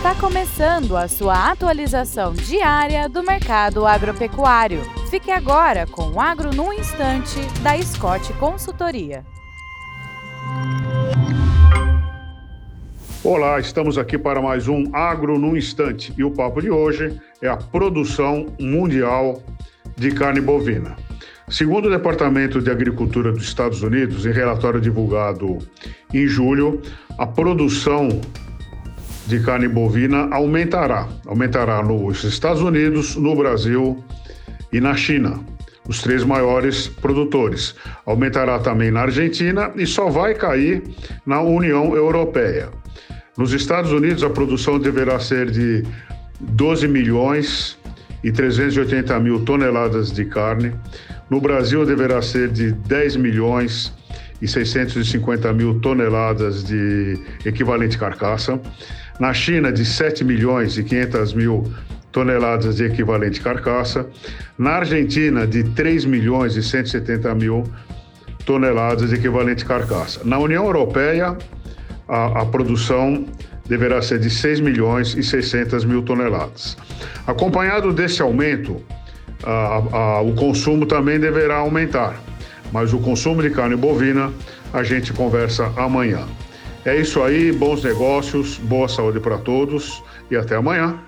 Está começando a sua atualização diária do mercado agropecuário. Fique agora com o Agro no Instante, da Scott Consultoria. Olá, estamos aqui para mais um Agro no Instante e o papo de hoje é a produção mundial de carne bovina. Segundo o Departamento de Agricultura dos Estados Unidos, em relatório divulgado em julho, a produção de carne bovina aumentará. Aumentará nos Estados Unidos, no Brasil e na China, os três maiores produtores. Aumentará também na Argentina e só vai cair na União Europeia. Nos Estados Unidos, a produção deverá ser de 12 milhões e 380 mil toneladas de carne. No Brasil, deverá ser de 10 milhões e 650 mil toneladas de equivalente carcaça. Na China, de 7 milhões e 500 mil toneladas de equivalente carcaça. Na Argentina, de 3 milhões e 170 mil toneladas de equivalente carcaça. Na União Europeia, a, a produção deverá ser de 6 milhões e 600 mil toneladas. Acompanhado desse aumento, a, a, o consumo também deverá aumentar, mas o consumo de carne bovina a gente conversa amanhã. É isso aí, bons negócios, boa saúde para todos e até amanhã.